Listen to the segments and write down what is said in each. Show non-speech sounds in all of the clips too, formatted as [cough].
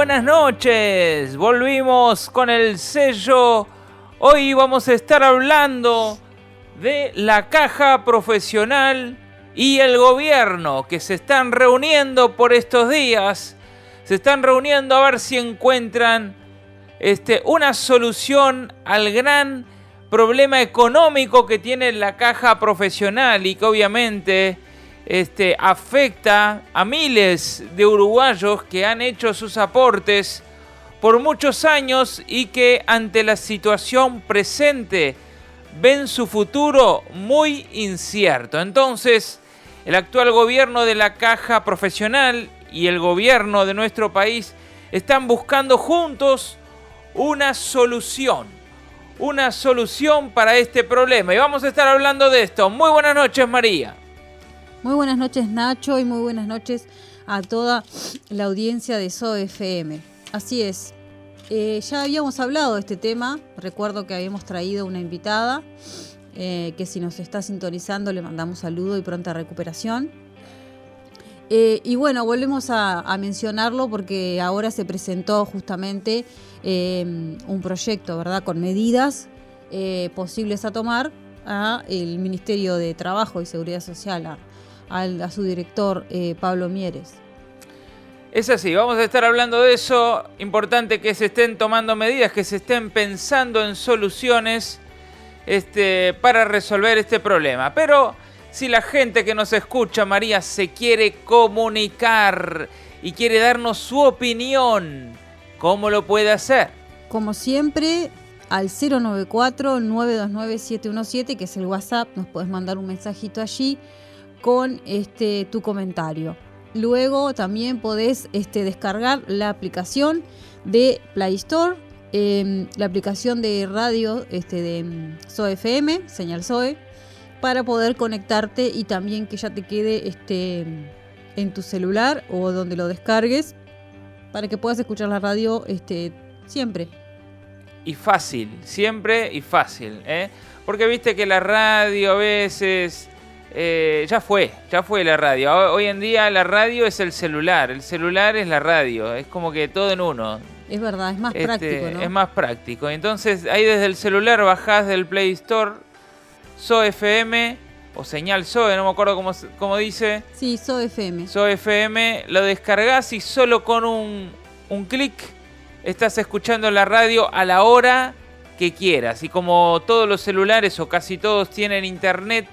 buenas noches. Volvimos con el sello. Hoy vamos a estar hablando de la caja profesional y el gobierno que se están reuniendo por estos días. Se están reuniendo a ver si encuentran este, una solución al gran problema económico que tiene la caja profesional y que obviamente este, afecta a miles de uruguayos que han hecho sus aportes por muchos años y que ante la situación presente ven su futuro muy incierto. Entonces, el actual gobierno de la caja profesional y el gobierno de nuestro país están buscando juntos una solución. Una solución para este problema. Y vamos a estar hablando de esto. Muy buenas noches, María. Muy buenas noches Nacho y muy buenas noches a toda la audiencia de SOFM. Así es, eh, ya habíamos hablado de este tema, recuerdo que habíamos traído una invitada, eh, que si nos está sintonizando le mandamos saludo y pronta recuperación. Eh, y bueno, volvemos a, mencionarlo porque ahora se presentó justamente un proyecto, ¿verdad?, con medidas posibles a tomar a el Ministerio de Trabajo y Seguridad Social, su director eh, Pablo Mieres. Es así, vamos a estar hablando de eso. Importante que se estén tomando medidas, que se estén pensando en soluciones este, para resolver este problema. Pero si la gente que nos escucha, María, se quiere comunicar y quiere darnos su opinión, ¿cómo lo puede hacer? Como siempre, al 094-929-717, que es el WhatsApp, nos puedes mandar un mensajito allí con este, tu comentario. Luego también podés este, descargar la aplicación de Play Store, em, la aplicación de radio este, de em, SOFM, señal SOE, para poder conectarte y también que ya te quede este, en tu celular o donde lo descargues para que puedas escuchar la radio este, siempre. Y fácil, siempre y fácil. ¿eh? Porque viste que la radio a veces eh, ya fue, ya fue la radio. Hoy en día la radio es el celular, el celular es la radio, es como que todo en uno. Es verdad, es más este, práctico, ¿no? Es más práctico. Entonces ahí desde el celular bajás del Play Store SoFM o señal SOE, no me acuerdo cómo, cómo dice. Sí, SoFM. SoFM, lo descargas y solo con un, un clic estás escuchando la radio a la hora que quieras. Y como todos los celulares o casi todos tienen internet,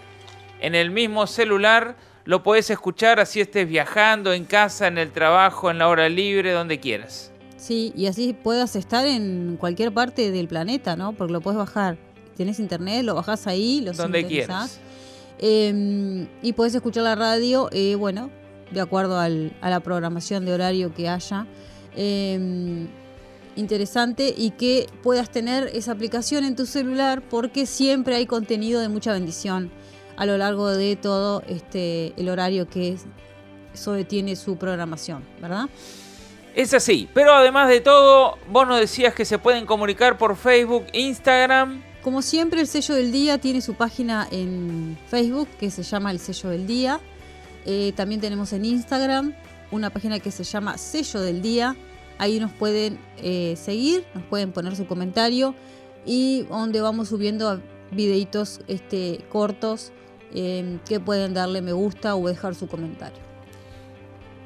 en el mismo celular, lo puedes escuchar así estés viajando, en casa, en el trabajo, en la hora libre, donde quieras. Sí, y así puedas estar en cualquier parte del planeta, ¿no? Porque lo puedes bajar. Tienes internet, lo bajas ahí, lo Donde quieras. Em, y puedes escuchar la radio, eh, bueno, de acuerdo a la programación de horario que haya. Em, interesante y que puedas tener esa aplicación en tu celular porque siempre hay contenido de mucha bendición a lo largo de todo este, el horario que SOE tiene su programación, ¿verdad? Es así, pero además de todo, vos nos decías que se pueden comunicar por Facebook, Instagram. Como siempre, el sello del día tiene su página en Facebook que se llama El sello del día. Eh, también tenemos en Instagram una página que se llama Sello del Día. Ahí nos pueden eh, seguir, nos pueden poner su comentario y donde vamos subiendo videitos este, cortos Em, que pueden darle me gusta o dejar su comentario.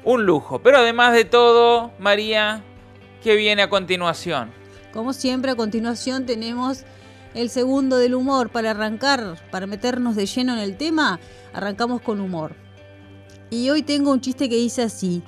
Un lujo, pero además de todo, María, ¿qué viene a continuación? Como siempre, a continuación tenemos el segundo del humor. Para arrancar, para meternos de lleno en el tema, arrancamos con humor. Y hoy tengo un chiste que dice así.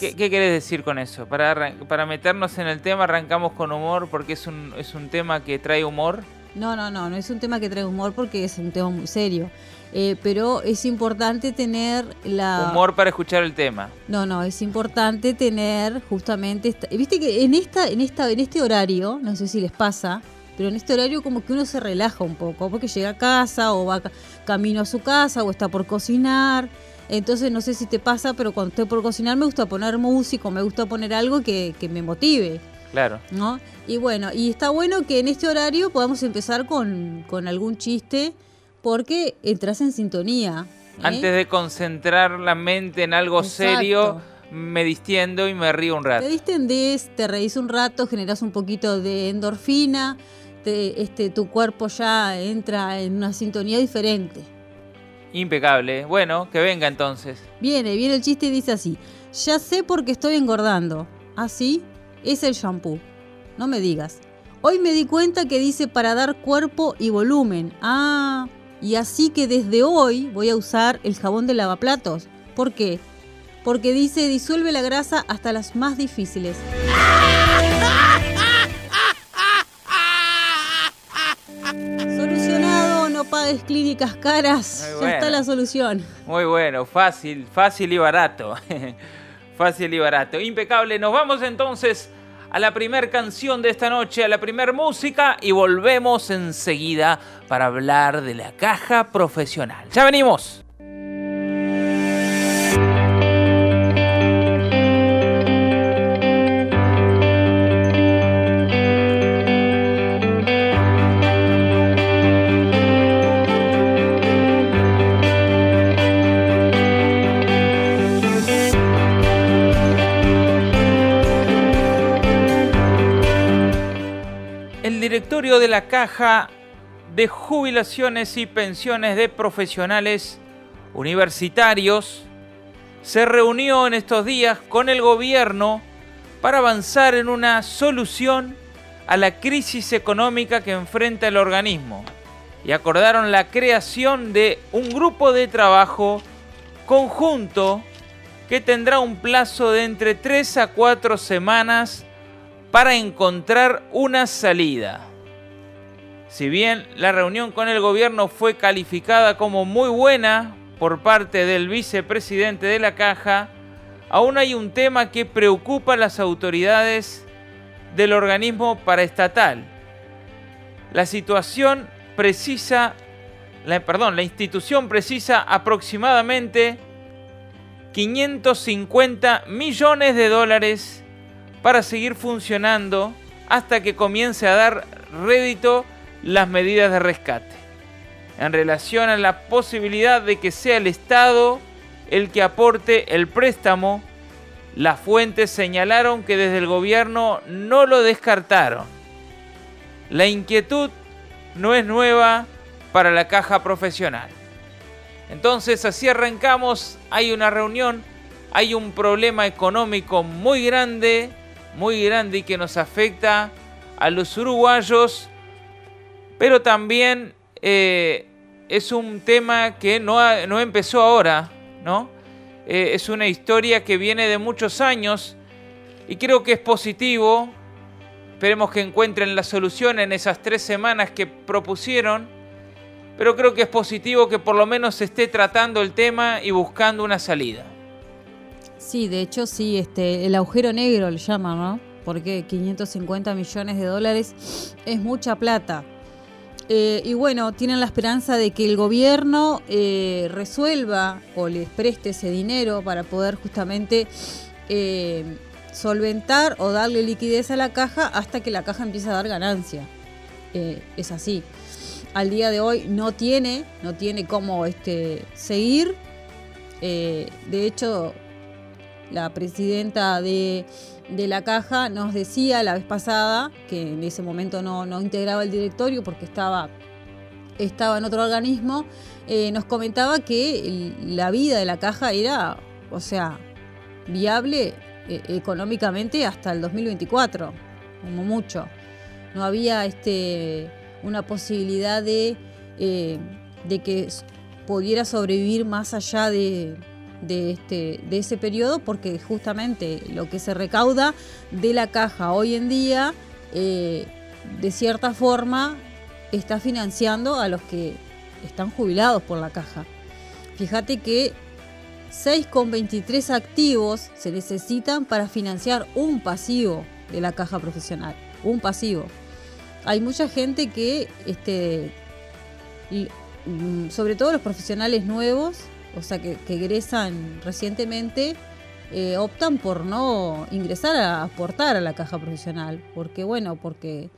¿Qué, qué, querés decir con eso? Para, para meternos en el tema arrancamos con humor porque es un, es un tema que trae humor. No, no, no, no es un tema que trae humor porque es un tema muy serio. Eh, pero es importante tener la... Humor para escuchar el tema. No, no, es importante tener justamente... Viste que en, esta, en, esta, en este horario, no sé si les pasa, pero en este horario como que uno se relaja un poco, porque llega a casa o va camino a su casa o está por cocinar. Entonces no sé si te pasa, pero cuando estoy por cocinar me gusta poner música, me gusta poner algo que, que me motive. Claro. ¿No? Y bueno, y está bueno que en este horario podamos empezar con, algún chiste porque entras en sintonía. ¿eh? Antes de concentrar la mente en algo serio, me distiendo y me río un rato. Te distendés, te reís un rato, generas un poquito de endorfina, este, tu cuerpo ya entra en una sintonía diferente. Impecable. Bueno, que venga entonces. Viene, viene el chiste y dice así. Ya sé por qué estoy engordando. Así ¿Ah, es el shampoo. No me digas. Hoy me di cuenta que dice para dar cuerpo y volumen. Ah, y así que desde hoy voy a usar el jabón de lavaplatos. ¿Por qué? Porque dice disuelve la grasa hasta las más difíciles. Solucionado, no pagues clínicas caras. Ya está la solución. Muy bueno, fácil, fácil y barato. [laughs] fácil y barato. Impecable. Nos vamos entonces a la primer canción de esta noche, a la primer música y volvemos enseguida para hablar de la caja profesional. Ya venimos. Caja de Jubilaciones y Pensiones de Profesionales Universitarios se reunió en estos días con el gobierno para avanzar en una solución a la crisis económica que enfrenta el organismo y acordaron la creación de un grupo de trabajo conjunto que tendrá un plazo de entre 3 a 4 semanas para encontrar una salida. Si bien la reunión con el gobierno fue calificada como muy buena por parte del vicepresidente de la caja, aún hay un tema que preocupa a las autoridades del organismo paraestatal. La situación precisa, la, perdón, la institución precisa aproximadamente 550 millones de dólares para seguir funcionando hasta que comience a dar rédito las medidas de rescate. En relación a la posibilidad de que sea el Estado el que aporte el préstamo, las fuentes señalaron que desde el gobierno no lo descartaron. La inquietud no es nueva para la caja profesional. Entonces así arrancamos, hay una reunión, hay un problema económico muy grande muy grande y que nos afecta a los uruguayos, pero también eh, es un tema que no, no empezó ahora, ¿no? Eh, es una historia que viene de muchos años y creo que es positivo. Esperemos que encuentren la solución en esas tres semanas que propusieron. Pero creo que es positivo que por lo menos se esté tratando el tema y buscando una salida. Sí, de hecho sí, este, el agujero negro le llaman, ¿no? Porque 550 millones de dólares es mucha plata. Eh, y bueno, tienen la esperanza de que el gobierno eh, resuelva o les preste ese dinero para poder justamente eh, solventar o darle liquidez a la caja hasta que la caja empiece a dar ganancia. es así. Al día de hoy no tiene, no tiene cómo este, seguir. de hecho, la presidenta de, la caja nos decía la vez pasada, que en ese momento no, integraba el directorio porque estaba, estaba en otro organismo, eh, nos comentaba que la vida de la caja era, o sea, viable eh, económicamente hasta el 2024, como mucho. No había este, una posibilidad de, eh, de que pudiera sobrevivir más allá de, de, este, de ese periodo porque justamente lo que se recauda de la caja hoy en día, eh, de cierta forma, está financiando a los que están jubilados por la caja. Fíjate que 6,23 activos se necesitan para financiar un pasivo de la caja profesional, un pasivo. Hay mucha gente que, este, mm, sobre todo los profesionales nuevos, o sea, que, egresan recientemente, eh, optan por no ingresar a aportar a la caja profesional, porque bueno, porque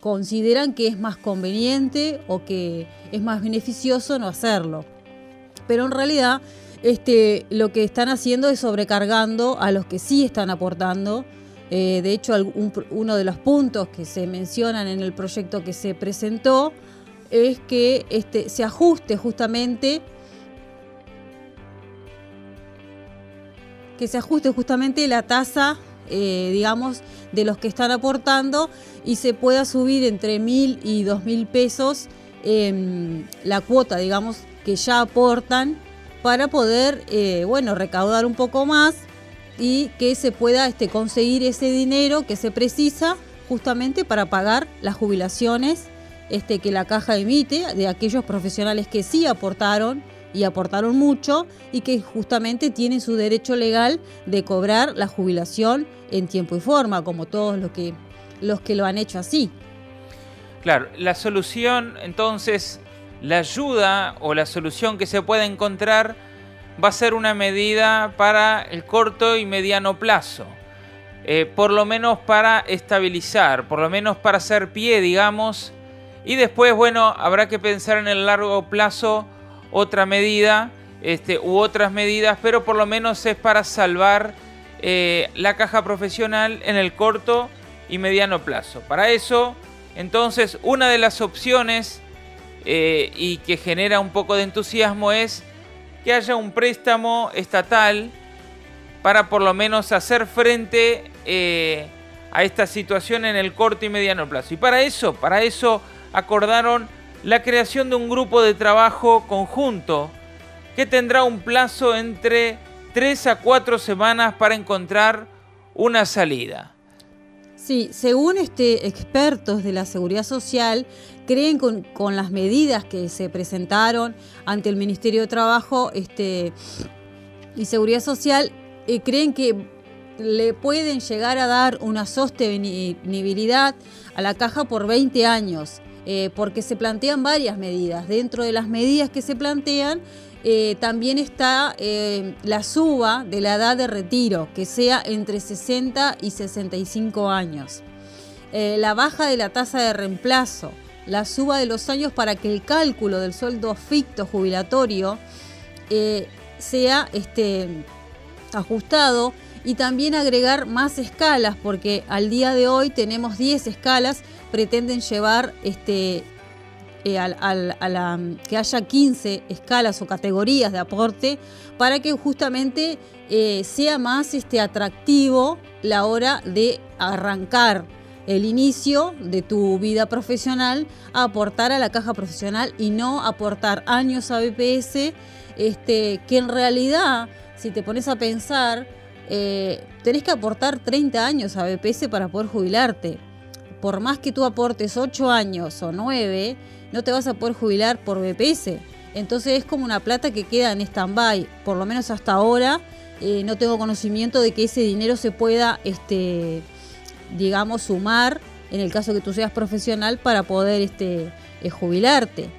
consideran que es más conveniente o que es más beneficioso no hacerlo. Pero en realidad este, lo que están haciendo es sobrecargando a los que sí están aportando. Eh, de hecho, uno de los puntos que se mencionan en el proyecto que se presentó es que este, se ajuste justamente que se ajuste justamente la tasa, eh, digamos, de los que están aportando y se pueda subir entre mil y dos mil pesos em, la cuota, digamos, que ya aportan para poder, eh, bueno, recaudar un poco más y que se pueda este, conseguir ese dinero que se precisa justamente para pagar las jubilaciones este, que la caja emite de aquellos profesionales que sí aportaron y aportaron mucho y que justamente tienen su derecho legal de cobrar la jubilación en tiempo y forma, como todos los que, los que lo han hecho así. Claro, la solución entonces la ayuda o la solución que se puede encontrar va a ser una medida para el corto y mediano plazo. Eh, por lo menos para estabilizar, por lo menos para hacer pie, digamos. Y después, bueno, habrá que pensar en el largo plazo otra medida este, u otras medidas, pero por lo menos es para salvar eh, la caja profesional en el corto y mediano plazo. Para eso, entonces, una de las opciones eh, y que genera un poco de entusiasmo es que haya un préstamo estatal para por lo menos hacer frente eh, a esta situación en el corto y mediano plazo. Y para eso, para eso acordaron la creación de un grupo de trabajo conjunto que tendrá un plazo entre 3 a 4 semanas para encontrar una salida. Sí, según este, expertos de la seguridad social, creen con, con las medidas que se presentaron ante el Ministerio de Trabajo este, y Seguridad Social, eh, creen que le pueden llegar a dar una sostenibilidad a la caja por 20 años, eh, porque se plantean varias medidas. Dentro de las medidas que se plantean, eh, también está la suba de la edad de retiro, que sea entre 60 y 65 años. la baja de la tasa de reemplazo, la suba de los años para que el cálculo del sueldo ficto jubilatorio eh, sea este, ajustado y también agregar más escalas, porque al día de hoy tenemos 10 escalas, pretenden llevar este, eh, a que haya 15 escalas o categorías de aporte para que justamente eh, sea más este, atractivo la hora de arrancar el inicio de tu vida profesional a aportar a la caja profesional y no aportar años a BPS, este, que en realidad, si te pones a pensar, eh, tenés que aportar 30 años a BPS para poder jubilarte. Por más que tú aportes 8 años o 9, no te vas a poder jubilar por BPS. Entonces es como una plata que queda en stand-by, por lo menos hasta ahora. Eh, no tengo conocimiento de que ese dinero se pueda este, digamos, sumar en el caso que tú seas profesional para poder este, eh, jubilarte.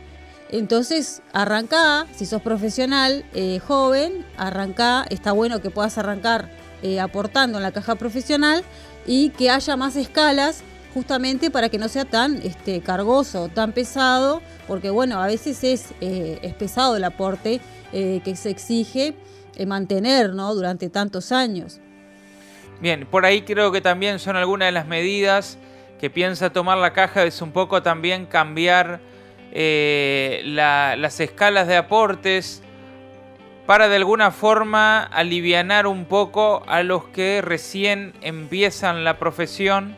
Entonces, arranca, si sos profesional eh, joven, arranca, está bueno que puedas arrancar eh, aportando en la caja profesional y que haya más escalas justamente para que no sea tan este, cargoso, tan pesado, porque bueno, a veces es, es pesado el aporte que se exige mantener ¿no? durante tantos años. Bien, por ahí creo que también son algunas de las medidas que piensa tomar la caja, es un poco también cambiar eh, las escalas de aportes para de alguna forma alivianar un poco a los que recién empiezan la profesión.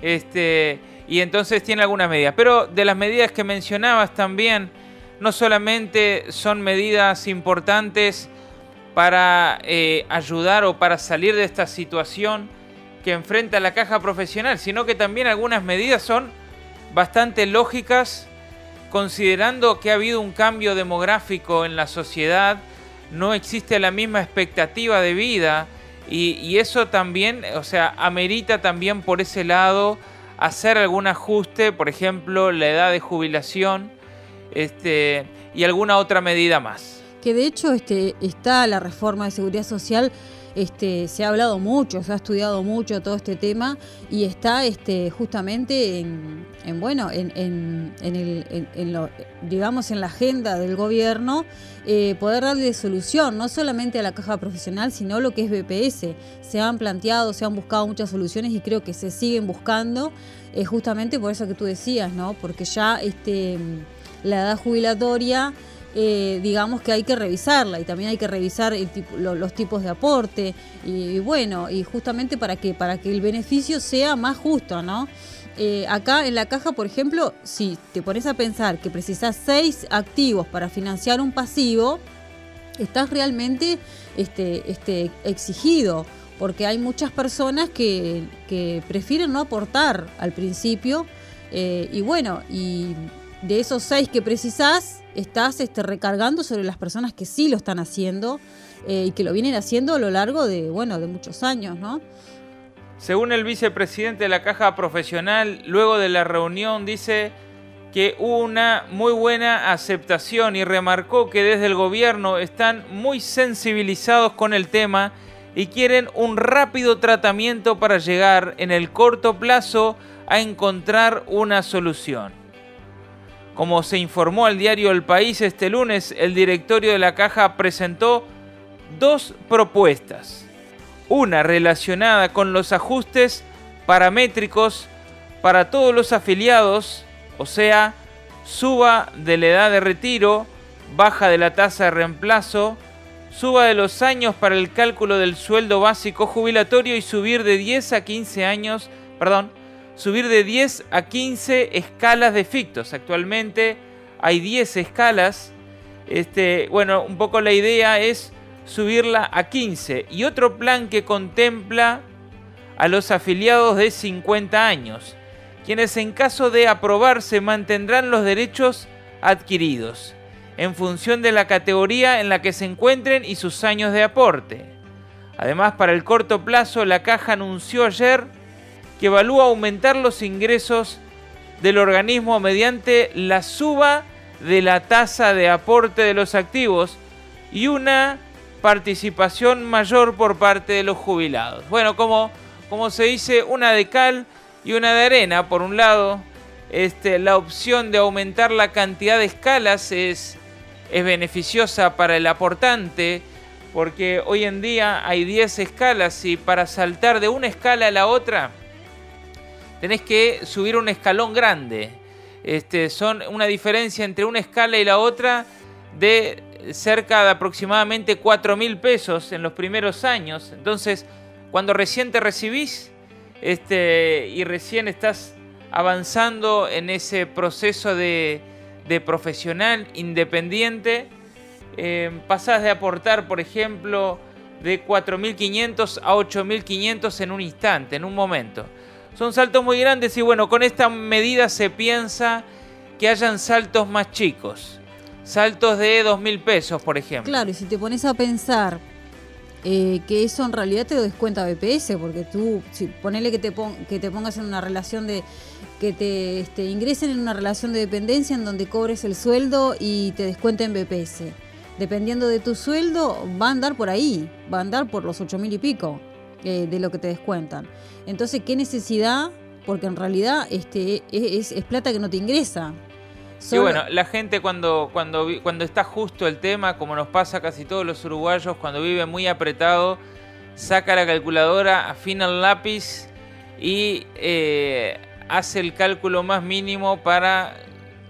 Este, y entonces tiene algunas medidas. Pero de las medidas que mencionabas también, no solamente son medidas importantes para eh, ayudar o para salir de esta situación que enfrenta la caja profesional, sino que también algunas medidas son bastante lógicas considerando que ha habido un cambio demográfico en la sociedad, no existe la misma expectativa de vida y, eso también, o sea, amerita también por ese lado hacer algún ajuste, por ejemplo, la edad de jubilación este, y alguna otra medida más. Que de hecho este, está la reforma de seguridad social este, se ha hablado mucho, se ha estudiado mucho todo este tema y está este, justamente en, bueno, en, en, lo, digamos en la agenda del gobierno eh, poder darle solución no solamente a la caja profesional, sino lo que es BPS. Se han planteado, se han buscado muchas soluciones y creo que se siguen buscando, eh, justamente por eso que tú decías, ¿no? Porque ya este, la edad jubilatoria eh, digamos que hay que revisarla y también hay que revisar los tipos de aporte y, bueno, y justamente para que, para que el beneficio sea más justo, ¿no? Eh, acá en la caja, por ejemplo, si te pones a pensar que precisas seis activos para financiar un pasivo, estás realmente este, este, exigido, porque hay muchas personas que, prefieren no aportar al principio, eh, y bueno, y de esos seis que precisás, estás este, recargando sobre las personas que sí lo están haciendo eh, y que lo vienen haciendo a lo largo de, bueno, de muchos años, ¿no? Según el vicepresidente de la Caja Profesional, luego de la reunión dice que hubo una muy buena aceptación y remarcó que desde el gobierno están muy sensibilizados con el tema y quieren un rápido tratamiento para llegar en el corto plazo a encontrar una solución. Como se informó al diario El País este lunes, el directorio de la caja presentó dos propuestas. Una relacionada con los ajustes paramétricos para todos los afiliados, o sea, suba de la edad de retiro, baja de la tasa de reemplazo, suba de los años para el cálculo del sueldo básico jubilatorio y subir de 10 a 15 años, perdón, subir de 10 a 15 escalas de fictos. Actualmente hay 10 escalas. Este, bueno, un poco la idea es subirla a 15. Y otro plan que contempla a los afiliados de 50 años, quienes en caso de aprobarse mantendrán los derechos adquiridos, en función de la categoría en la que se encuentren y sus años de aporte. Además, para el corto plazo, la caja anunció ayer que evalúa aumentar los ingresos del organismo mediante la suba de la tasa de aporte de los activos y una participación mayor por parte de los jubilados. Bueno, como, como se dice, una de cal y una de arena. Por un lado, este, la opción de aumentar la cantidad de escalas es, es beneficiosa para el aportante, porque hoy en día hay 10 escalas y para saltar de una escala a la otra, tenés que subir un escalón grande. Este, son una diferencia entre una escala y la otra de cerca de aproximadamente 4 mil pesos en los primeros años. Entonces, cuando recién te recibís este, y recién estás avanzando en ese proceso de, profesional independiente, eh, pasás de aportar, por ejemplo, de 4.500 a 8.500 en un instante, en un momento. Son saltos muy grandes y bueno, con esta medida se piensa que hayan saltos más chicos. Saltos de dos mil pesos, por ejemplo. Claro, y si te pones a pensar eh, que eso en realidad te descuenta BPS, porque tú, si ponele que te, que te pongas en una relación de, que te este, ingresen en una relación de dependencia en donde cobres el sueldo y te descuenten BPS. Dependiendo de tu sueldo, va a andar por ahí, va a andar por los ocho mil y pico. Eh, de lo que te descuentan. Entonces, ¿qué necesidad? Porque en realidad este, es, plata que no te ingresa. Sí, bueno, la gente cuando, cuando, cuando está justo el tema, como nos pasa a casi todos los uruguayos, cuando vive muy apretado, saca la calculadora, afina el lápiz y eh, hace el cálculo más mínimo para...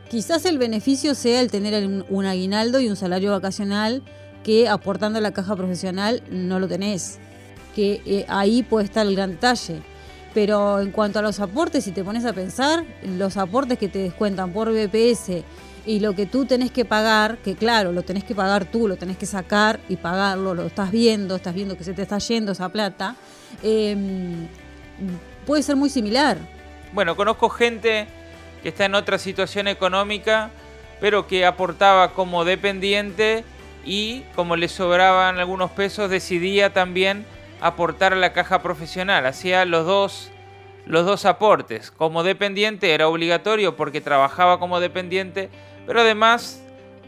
Quizás el beneficio sea el tener un aguinaldo y un salario vacacional que aportando a la caja profesional no lo tenés que eh, ahí puede estar el gran detalle. Pero en cuanto a los aportes, si te pones a pensar, los aportes que te descuentan por BPS y lo que tú tenés que pagar, que claro, lo tenés que pagar tú, lo tenés que sacar y pagarlo, lo estás viendo, estás viendo que se te está yendo esa plata, em, puede ser muy similar. Bueno, conozco gente que está en otra situación económica, pero que aportaba como dependiente y como le sobraban algunos pesos, decidía también aportar a la caja profesional. Hacía los dos, los dos aportes. Como dependiente era obligatorio porque trabajaba como dependiente, pero además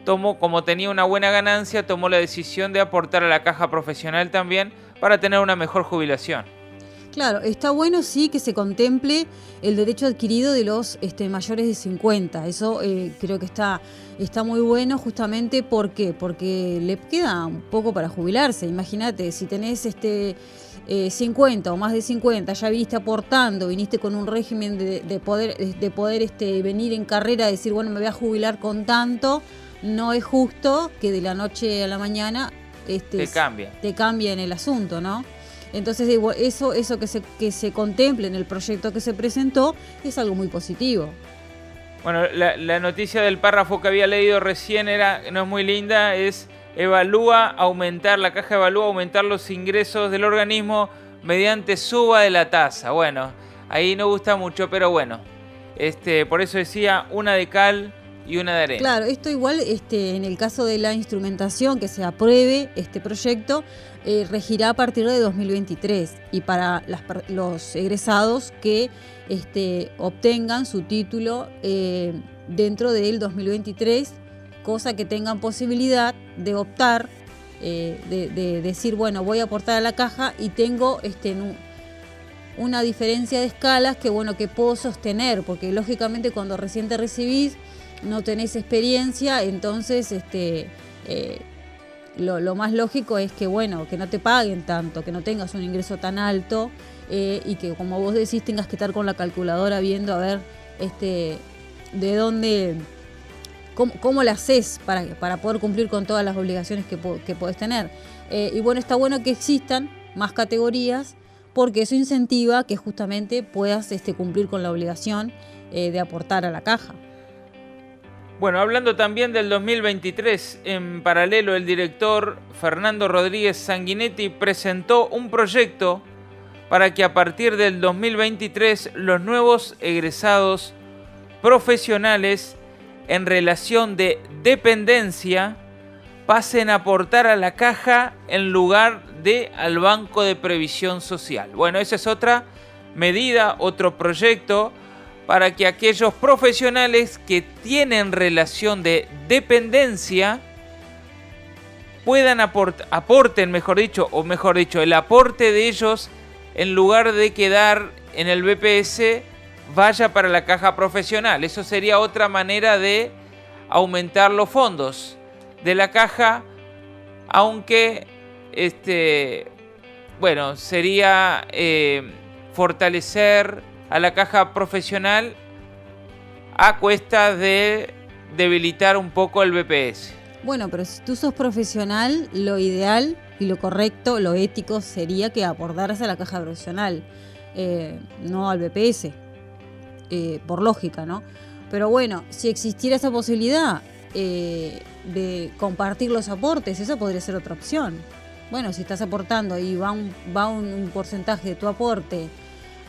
tomó, como tenía una buena ganancia, tomó la decisión de aportar a la caja profesional también para tener una mejor jubilación. Claro, está bueno sí que se contemple el derecho adquirido de los este, mayores de 50. Eso eh, creo que está, está muy bueno justamente ¿por qué? porque le queda un poco para jubilarse. Imagínate, si tenés este, 50 eh, o más de 50, ya viniste aportando, viniste con un régimen de, poder, de poder este, venir en carrera, decir, bueno, me voy a jubilar con tanto, no es justo que de la noche a la mañana este, te cambia. Te cambia en el asunto, ¿no? Entonces, eso, eso que, se, que se contemple en el proyecto que se presentó es algo muy positivo. Bueno, la, noticia del párrafo que había leído recién era, no es muy linda, es evalúa aumentar, la caja evalúa aumentar los ingresos del organismo mediante suba de la tasa. Bueno, ahí no gusta mucho, pero bueno, este, por eso decía una de cal y una de arena. Claro, esto igual este, en el caso de la instrumentación que se apruebe este proyecto, eh, regirá a partir de 2023 y para los egresados que este, obtengan su título eh, dentro del 2023, cosa que tengan posibilidad de optar, eh, de, decir, bueno, voy a aportar a la caja y tengo este, una diferencia de escalas que, bueno, que puedo sostener, porque lógicamente cuando recién te recibís, no tenés experiencia, entonces este, eh, lo, más lógico es que, bueno, que no te paguen tanto, que no tengas un ingreso tan alto eh, y que, como vos decís, tengas que estar con la calculadora viendo a ver este, de dónde, cómo, cómo la haces para, para poder cumplir con todas las obligaciones que, que podés tener. Eh, y bueno, está bueno que existan más categorías porque eso incentiva que justamente puedas este, cumplir con la obligación de aportar a la caja. Bueno, hablando también del 2023, en paralelo el director Fernando Rodríguez Sanguinetti presentó un proyecto para que a partir del 2023 los nuevos egresados profesionales en relación de dependencia pasen a aportar a la caja en lugar de al Banco de Previsión Social. Bueno, esa es otra medida, otro proyecto para que aquellos profesionales que tienen relación de dependencia puedan aportar, aporten, mejor dicho, o mejor dicho, el aporte de ellos en lugar de quedar en el BPS vaya para la caja profesional. Eso sería otra manera de aumentar los fondos de la caja, aunque este, bueno, sería eh, fortalecer a la caja profesional a cuesta de debilitar un poco el BPS. Bueno, pero si tú sos profesional, lo ideal y lo correcto, lo ético sería que aportaras a la caja profesional, eh, no al BPS, eh, por lógica, ¿no? Pero bueno, si existiera esa posibilidad eh, de compartir los aportes, esa podría ser otra opción. Bueno, si estás aportando y va un, va un porcentaje de tu aporte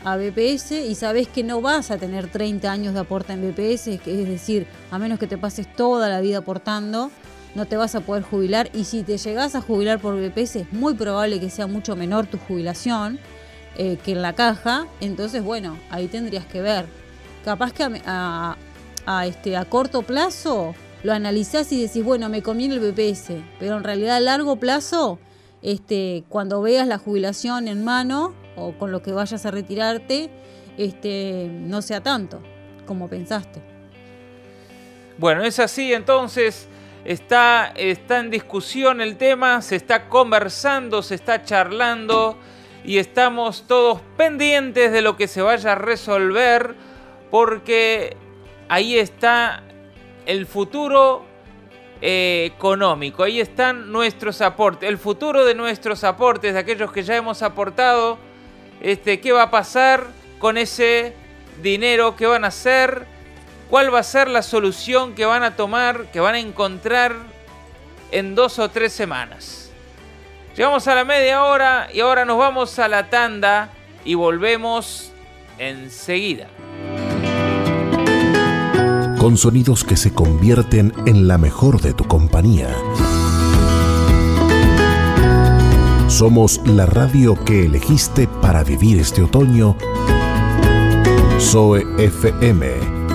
a BPS y sabes que no vas a tener 30 años de aporte en BPS, es decir, a menos que te pases toda la vida aportando, no te vas a poder jubilar y si te llegas a jubilar por BPS es muy probable que sea mucho menor tu jubilación eh, que en la caja, entonces bueno, ahí tendrías que ver. Capaz que a, este, a corto plazo lo analizás y decís, bueno, me conviene el BPS, pero en realidad a largo plazo, este, cuando veas la jubilación en mano, o con lo que vayas a retirarte este, no sea tanto como pensaste. Bueno, es así entonces. Está, está en discusión el tema, se está conversando, se está charlando y estamos todos pendientes de lo que se vaya a resolver porque ahí está el futuro eh, económico, ahí están nuestros aportes, el futuro de nuestros aportes, de aquellos que ya hemos aportado este, qué va a pasar con ese dinero, qué van a hacer, cuál va a ser la solución que van a tomar, que van a encontrar en dos o tres semanas. Llegamos a la media hora y ahora nos vamos a la tanda y volvemos enseguida. Con sonidos que se convierten en la mejor de tu compañía somos la radio que elegiste para vivir este otoño. Zoe FM,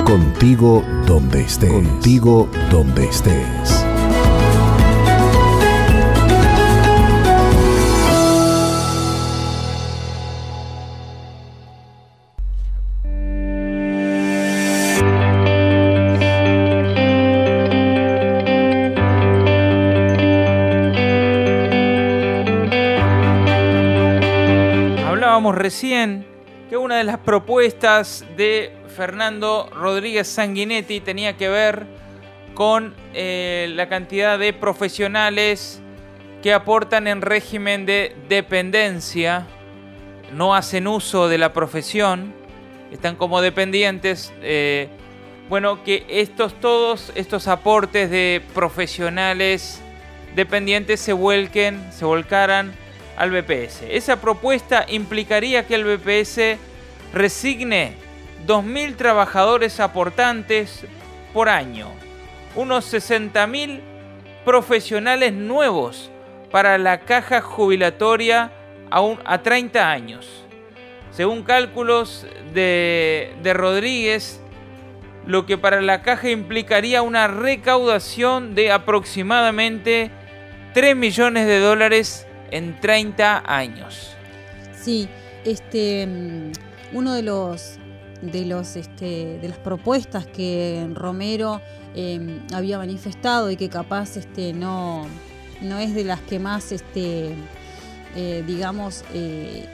contigo donde estés. Contigo donde estés. Recién que una de las propuestas de Fernando Rodríguez Sanguinetti tenía que ver con eh, la cantidad de profesionales que aportan en régimen de dependencia, no hacen uso de la profesión, están como dependientes. Eh, bueno, que estos todos estos aportes de profesionales dependientes se vuelquen, se volcaran al BPS. Esa propuesta implicaría que el BPS resigne 2.000 trabajadores aportantes por año, unos 60.000 profesionales nuevos para la caja jubilatoria a, a 30 años. Según cálculos de, de Rodríguez, lo que para la caja implicaría una recaudación de aproximadamente 3 millones de dólares en 30 años. Sí, este mm, uno de los de los este, de las propuestas que Romero em, había manifestado y que capaz este no no es de las que más este eh, digamos eh,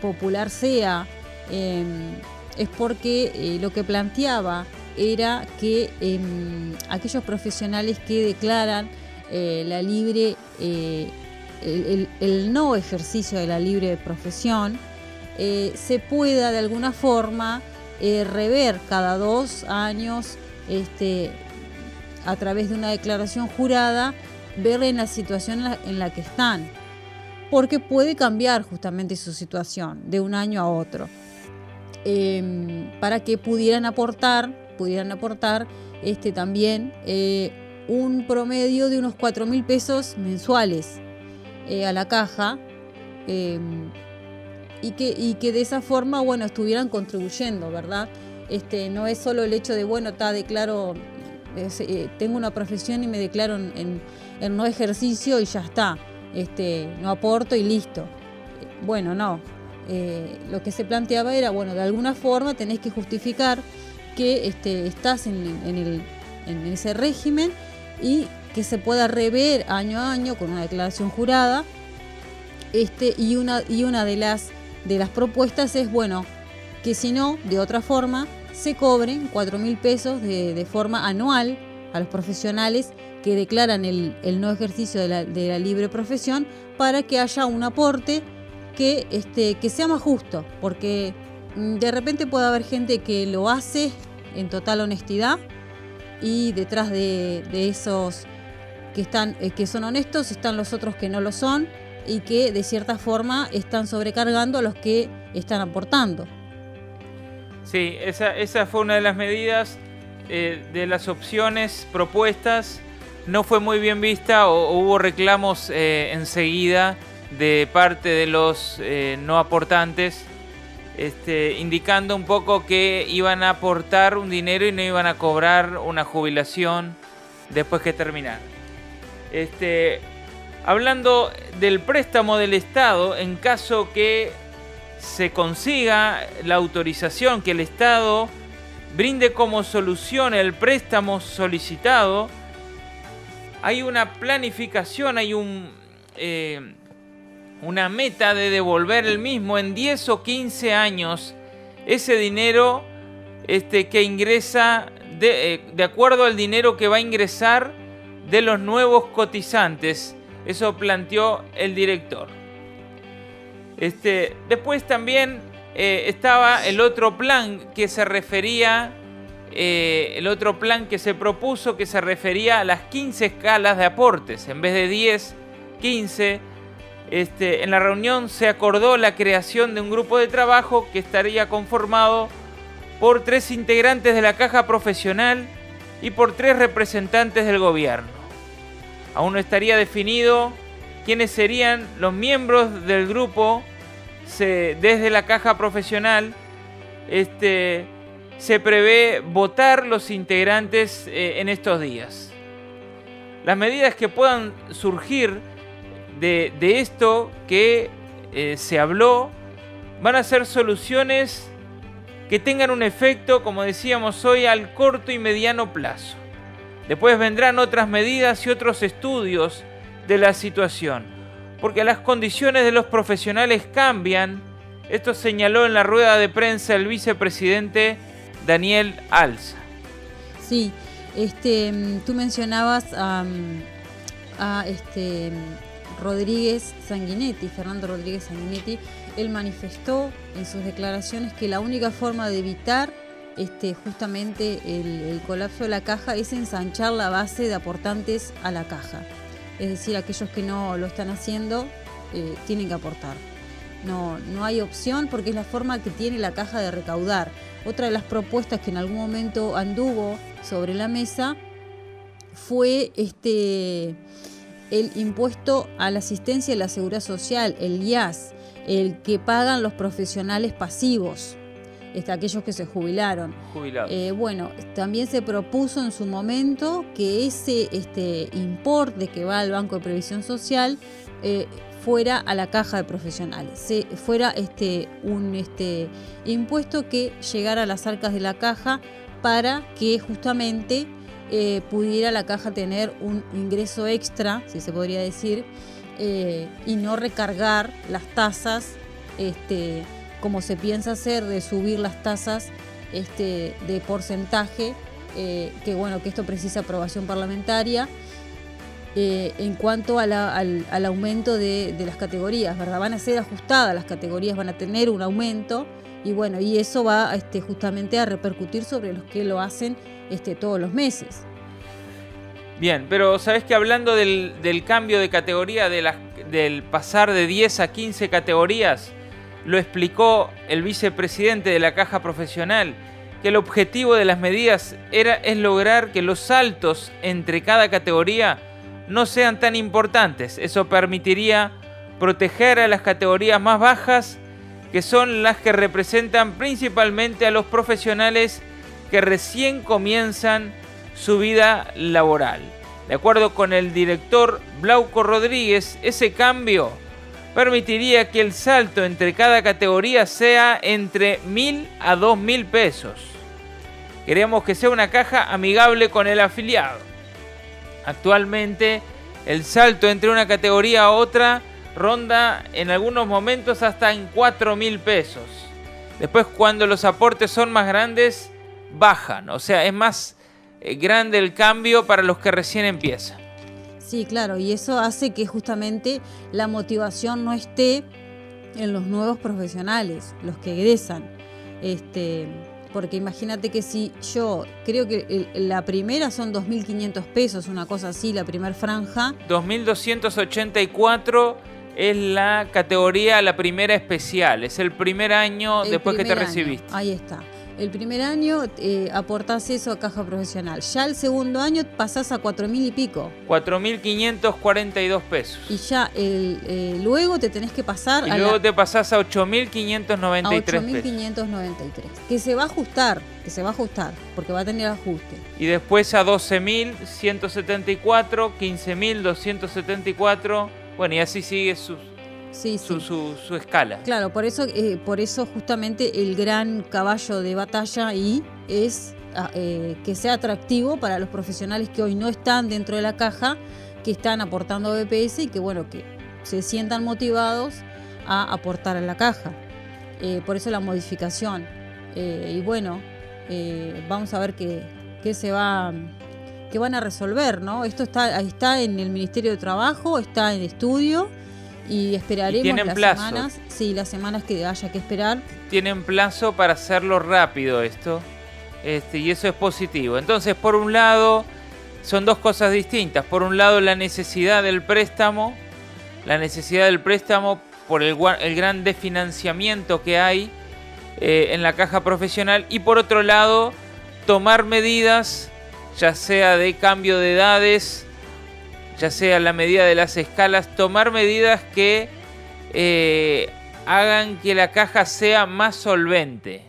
popular sea em, es porque eh, lo que planteaba era que em, aquellos profesionales que declaran la libre el, no ejercicio de la libre profesión eh, se pueda de alguna forma eh, rever cada dos años este, a través de una declaración jurada, ver en la situación en la, que están, porque puede cambiar justamente su situación de un año a otro, em, para que pudieran aportar, pudieran aportar este, también eh, un promedio de unos 4 mil pesos mensuales eh, a la caja em, y, que, de esa forma, bueno, estuvieran contribuyendo, ¿verdad? Este, no es solo el hecho de, bueno, está, declaro, eh, tengo una profesión y me declaro en, no ejercicio y ya está, este, no aporto y listo. Bueno, no. Eh, lo que se planteaba era, bueno, de alguna forma tenés que justificar que este, estás en, el, en ese régimen y que se pueda rever año a año con una declaración jurada. Este, y una, y una de, las, de las propuestas es, bueno, que si no, de otra forma, se cobren 4 mil pesos de, forma anual a los profesionales que declaran el, no ejercicio de la, libre profesión para que haya un aporte que, este, que sea más justo, porque mm, de repente puede haber gente que lo hace en total honestidad y detrás de, de esos que, están, eh, que son honestos, están los otros que no lo son y que de cierta forma están sobrecargando a los que están aportando. Sí, esa, esa fue una de las medidas eh, de las opciones propuestas. No fue muy bien vista o, hubo reclamos eh, enseguida de parte de los no aportantes, este, indicando un poco que iban a aportar un dinero y no iban a cobrar una jubilación después que terminaran. Este, hablando del préstamo del Estado, en caso que se consiga la autorización que el Estado brinde como solución el préstamo solicitado, hay una planificación, hay un, eh, una meta de devolver el mismo en 10 o 15 años ese dinero este, que ingresa eh, de acuerdo al dinero que va a ingresar de los nuevos cotizantes. Eso planteó el director. Este, después también eh, estaba el otro plan que se refería, eh, el otro plan que se propuso que se refería a las 15 escalas de aportes. En vez de 10, 15. Este, en la reunión se acordó la creación de un grupo de trabajo que estaría conformado por tres integrantes de la caja profesional y por tres representantes del gobierno. Aún no estaría definido quiénes serían los miembros del grupo desde la caja profesional. Este, se prevé votar los integrantes eh, en estos días. Las medidas que puedan surgir de, esto que eh, se habló van a ser soluciones que tengan un efecto, como decíamos hoy, al corto y mediano plazo. Después vendrán otras medidas y otros estudios de la situación, porque las condiciones de los profesionales cambian Esto señaló en la rueda de prensa el vicepresidente Daniel Alza. Sí, este, mm, tú mencionabas a, este, Rodríguez Sanguinetti, Fernando Rodríguez Sanguinetti. Él manifestó en sus declaraciones que la única forma de evitar este, justamente el, colapso de la caja es ensanchar la base de aportantes a la caja. Es decir, aquellos que no lo están haciendo eh, tienen que aportar. No, no hay opción porque es la forma que tiene la caja de recaudar. Otra de las propuestas que en algún momento anduvo sobre la mesa fue este el impuesto a la asistencia y la seguridad social, el IAS, el que pagan los profesionales pasivos, este, aquellos que se jubilaron. Eh, bueno, también se propuso en su momento que ese este, importe que va al Banco de Previsión Social eh, fuera a la caja de profesionales, se, fuera este, un este, impuesto que llegara a las arcas de la caja para que justamente eh, pudiera la caja tener un ingreso extra, si se podría decir, eh, y no recargar las tasas este, como se piensa hacer de subir las tasas este, de porcentaje, eh, que bueno, que esto precisa aprobación parlamentaria eh, en cuanto al, aumento de, las categorías, ¿verdad? Van a ser ajustadas las categorías, van a tener un aumento y bueno, y eso va este, justamente a repercutir sobre los que lo hacen este, todos los meses. Bien, pero sabes que hablando del, cambio de categoría, del pasar de 10 a 15 categorías, lo explicó el vicepresidente de la Caja Profesional, que el objetivo de las medidas era, es lograr que los saltos entre cada categoría no sean tan importantes. Eso permitiría proteger a las categorías más bajas, que son las que representan principalmente a los profesionales que recién comienzan su vida laboral. De acuerdo con el director Blauco Rodríguez, ese cambio permitiría que el salto entre cada categoría sea entre mil a dos mil pesos. Queremos que sea una caja amigable con el afiliado. Actualmente el salto entre una categoría a otra ronda en algunos momentos hasta en 4 mil pesos. Después cuando los aportes son más grandes, bajan. O sea, es más grande el cambio para los que recién empiezan. Sí, claro, y eso hace que justamente la motivación no esté en los nuevos profesionales, los que egresan. Este, porque imagínate que si yo creo que la primera son 2.500 pesos, una cosa así, la primera franja. 2.284 es la categoría, la primera especial, es el primer año después que te recibiste. Ahí está. El primer año eh, aportás eso a caja profesional. Ya el segundo año pasás a cuatro mil y pico. 4.542 pesos. Y ya el, eh, luego te tenés que pasar y luego te pasás a 8.593 pesos. 8.593. Que se va a ajustar, que se va a ajustar, porque va a tener ajuste. Y después a 12.174, 15.274. Bueno, y así sigue sus su, escala. Claro, por eso, eh, por eso justamente el gran caballo de batalla ahí es ah, eh, que sea atractivo para los profesionales que hoy no están dentro de la caja, que están aportando BPS y que bueno, que se sientan motivados a aportar a la caja. Eh, por eso la modificación. y bueno, vamos a ver qué, qué se va qué van a resolver, ¿no? Esto está, está en el Ministerio de Trabajo, está en estudio y esperaremos las semanas, sí, las semanas que haya que esperar. Tienen plazo para hacerlo rápido esto, este, y eso es positivo. Entonces, por un lado, son dos cosas distintas. Por un lado, la necesidad del préstamo, la necesidad del préstamo por el, el gran desfinanciamiento que hay eh, en la caja profesional, y por otro lado, tomar medidas, ya sea de cambio de edades, ya sea la medida de las escalas, tomar medidas que eh, hagan que la caja sea más solvente.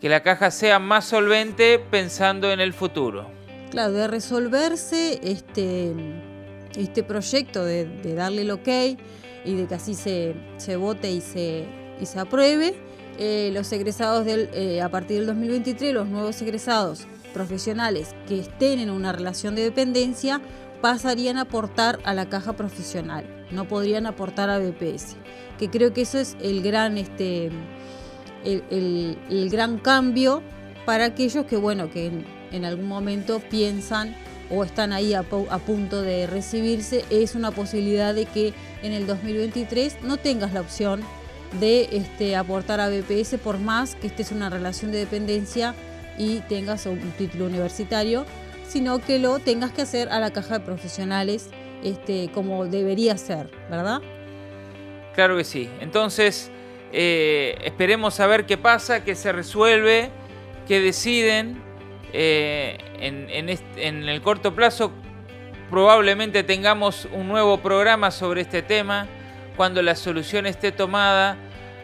Que la caja sea más solvente pensando en el futuro. Claro, de resolverse este, este proyecto, de, darle el ok y de que así se, vote y se, apruebe, eh, los egresados eh, a partir del 2023, los nuevos egresados profesionales que estén en una relación de dependencia pasarían a aportar a la caja profesional. no podrían aportar a BPS. Que creo que eso es el gran, este, el, gran cambio para aquellos que, bueno, que en, algún momento piensan o están ahí a, a, punto de recibirse, es una posibilidad de que en el 2023 no tengas la opción de este, aportar a BPS por más que estés en una relación de dependencia y tengas un título universitario, sino que lo tengas que hacer a la caja de profesionales este, como debería ser, ¿verdad? Claro que sí. Entonces, eh, esperemos a ver qué pasa, qué se resuelve, qué deciden. Eh, en, en el corto plazo probablemente tengamos un nuevo programa sobre este tema cuando la solución esté tomada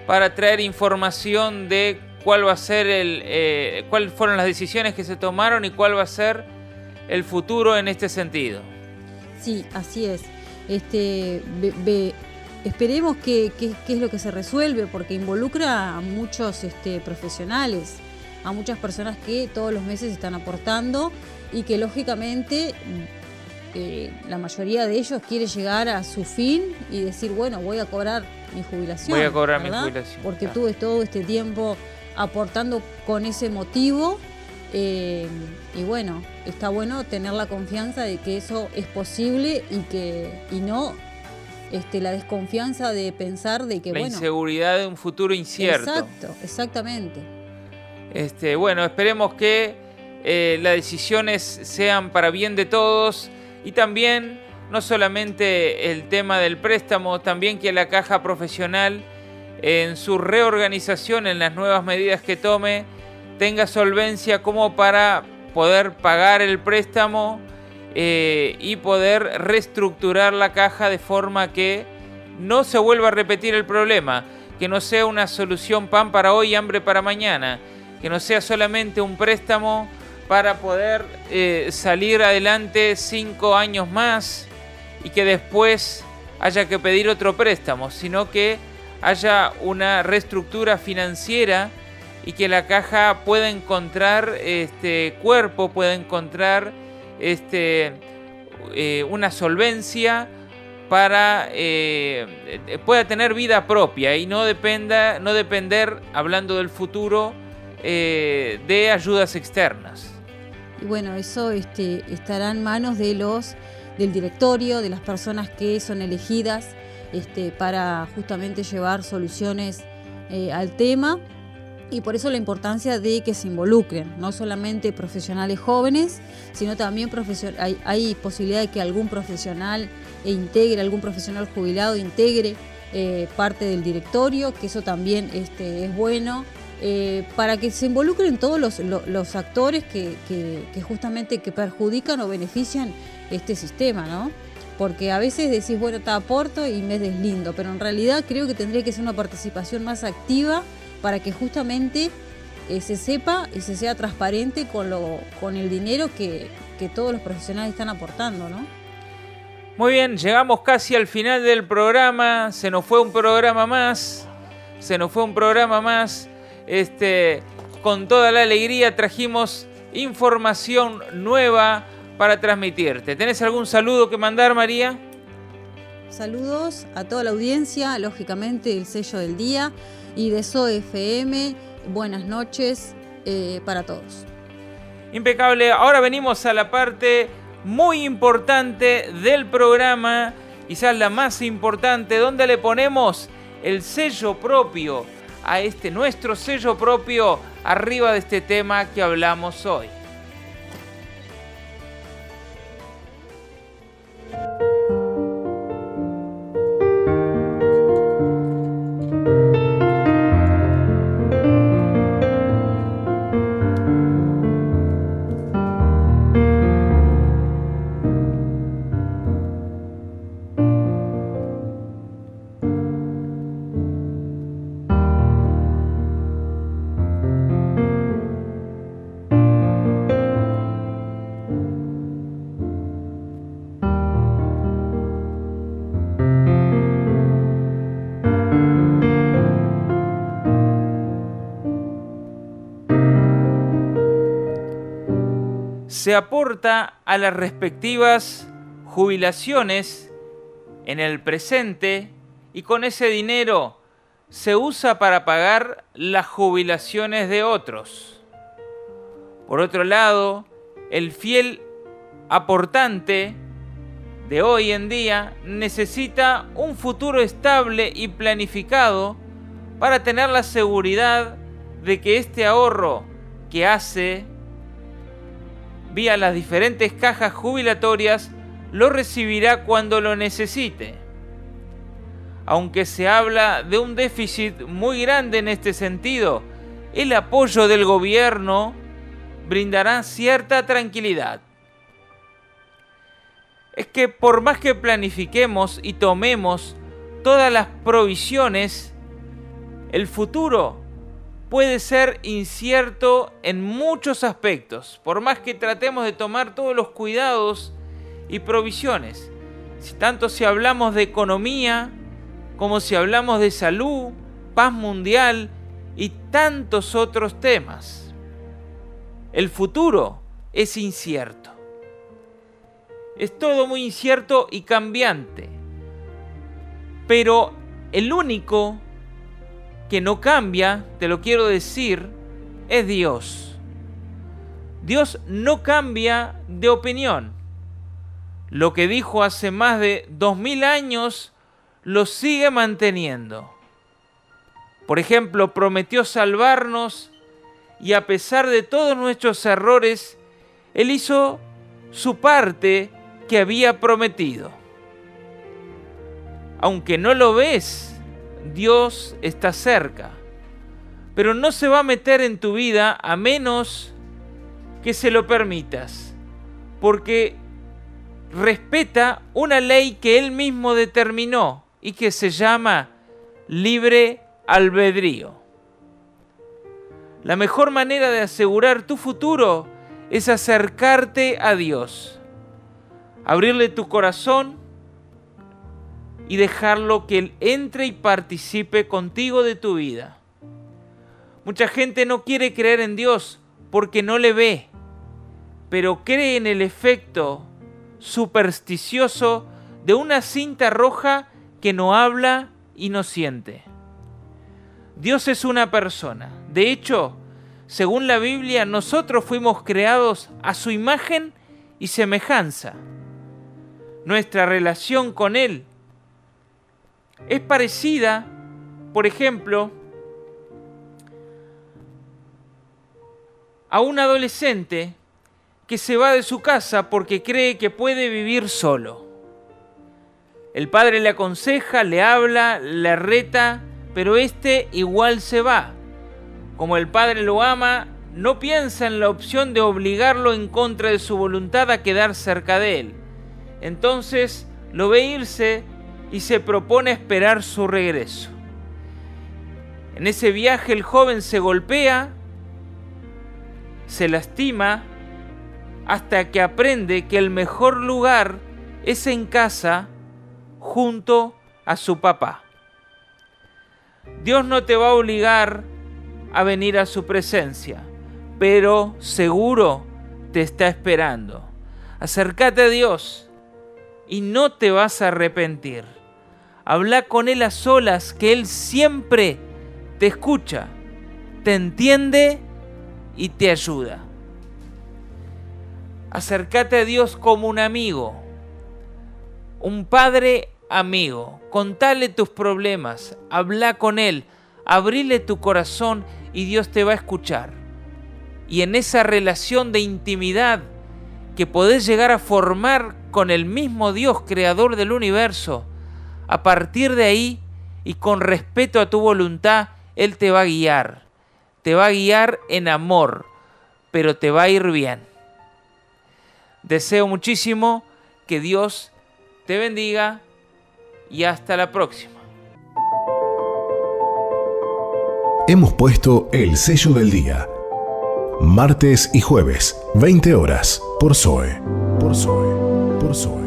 para traer información de cuál va a ser el, eh, cuáles fueron las decisiones que se tomaron y cuál va a ser el futuro en este sentido. Sí, así es. Este, esperemos que, es lo que se resuelve, porque involucra a muchos este, profesionales, a muchas personas que todos los meses están aportando y que lógicamente eh, la mayoría de ellos quiere llegar a su fin y decir, bueno, voy a cobrar mi jubilación. Voy a cobrar mi jubilación. Porque tuve todo este tiempo aportando con ese motivo. Eh, y bueno, está bueno tener la confianza de que eso es posible y que y no este, la desconfianza de pensar de que la inseguridad de un futuro incierto. Exacto, exactamente. Este, bueno, esperemos que eh, las decisiones sean para bien de todos y también no solamente el tema del préstamo, también que la caja profesional en su reorganización, en las nuevas medidas que tome, tenga solvencia como para poder pagar el préstamo eh, y poder reestructurar la caja de forma que no se vuelva a repetir el problema, que no sea una solución pan para hoy y hambre para mañana, que no sea solamente un préstamo para poder eh, salir adelante cinco años más y que después haya que pedir otro préstamo, sino que haya una reestructura financiera y que la caja pueda encontrar este cuerpo, pueda encontrar este, eh, una solvencia para eh, pueda tener vida propia y no dependa no depender hablando del futuro eh, de ayudas externas. Y bueno eso este, estará en manos de los del directorio de las personas que son elegidas este, para justamente llevar soluciones al tema y por eso la importancia de que se involucren, no solamente profesionales jóvenes, sino también hay, hay, posibilidad de que algún profesional integre, algún profesional jubilado integre eh, parte del directorio, que eso también este, es bueno, eh, para que se involucren todos los, actores que, que, justamente que perjudican o benefician este sistema, ¿no? porque a veces decís, bueno, te aporto y me deslindo, pero en realidad creo que tendría que ser una participación más activa para que justamente eh, se sepa y se sea transparente con, lo, con el dinero que, que todos los profesionales están aportando, ¿no? Muy bien, llegamos casi al final del programa, se nos fue un programa más, se nos fue un programa más, este, con toda la alegría trajimos información nueva para transmitirte. ¿Tenés algún saludo que mandar, María? Saludos a toda la audiencia, lógicamente el sello del día y de SOFM. Buenas noches eh, para todos. Impecable. Ahora venimos a la parte muy importante del programa, quizás la más importante, donde le ponemos el sello propio a este nuestro sello propio arriba de este tema que hablamos hoy. Se aporta a las respectivas jubilaciones en el presente y con ese dinero se usa para pagar las jubilaciones de otros. Por otro lado, el fiel aportante de hoy en día necesita un futuro estable y planificado para tener la seguridad de que este ahorro que hace vía las diferentes cajas jubilatorias lo recibirá cuando lo necesite. Aunque se habla de un déficit muy grande en este sentido, el apoyo del gobierno brindará cierta tranquilidad. Es que por más que planifiquemos y tomemos todas las provisiones, el futuro puede ser incierto en muchos aspectos, por más que tratemos de tomar todos los cuidados y provisiones. Si tanto si hablamos de economía, como si hablamos de salud, paz mundial y tantos otros temas. El futuro es incierto. Es todo muy incierto y cambiante. Pero el único que no cambia, te lo quiero decir, es Dios. Dios no cambia de opinión. Lo que dijo hace más de dos mil años lo sigue manteniendo. Por ejemplo, prometió salvarnos y a pesar de todos nuestros errores, Él hizo su parte que había prometido. Aunque no lo ves, Dios está cerca, pero no se va a meter en tu vida a menos que se lo permitas, porque respeta una ley que Él mismo determinó y que se llama libre albedrío. La mejor manera de asegurar tu futuro es acercarte a Dios, abrirle tu corazón y dejarlo que Él entre y participe contigo de tu vida. Mucha gente no quiere creer en Dios porque no le ve, pero cree en el efecto supersticioso de una cinta roja que no habla y no siente. Dios es una persona. De hecho, según la Biblia, nosotros fuimos creados a su imagen y semejanza. Nuestra relación con Él es parecida, por ejemplo, a un adolescente que se va de su casa porque cree que puede vivir solo. El padre le aconseja, le habla, le reta, pero este igual se va. Como el padre lo ama, no piensa en la opción de obligarlo en contra de su voluntad a quedar cerca de él. Entonces lo ve irse y se propone esperar su regreso. En ese viaje el joven se golpea, se lastima, hasta que aprende que el mejor lugar es en casa junto a su papá. Dios no te va a obligar a venir a su presencia, pero seguro te está esperando. Acércate a Dios y no te vas a arrepentir. Habla con Él a solas, que Él siempre te escucha, te entiende y te ayuda. Acércate a Dios como un amigo, un padre amigo. Contale tus problemas, habla con Él, abrile tu corazón y Dios te va a escuchar. Y en esa relación de intimidad que podés llegar a formar con el mismo Dios creador del universo, a partir de ahí y con respeto a tu voluntad, Él te va a guiar. Te va a guiar en amor, pero te va a ir bien. Deseo muchísimo que Dios te bendiga y hasta la próxima. Hemos puesto el sello del día. Martes y jueves, 20 horas, por Zoe. Por Zoe. Por Zoe.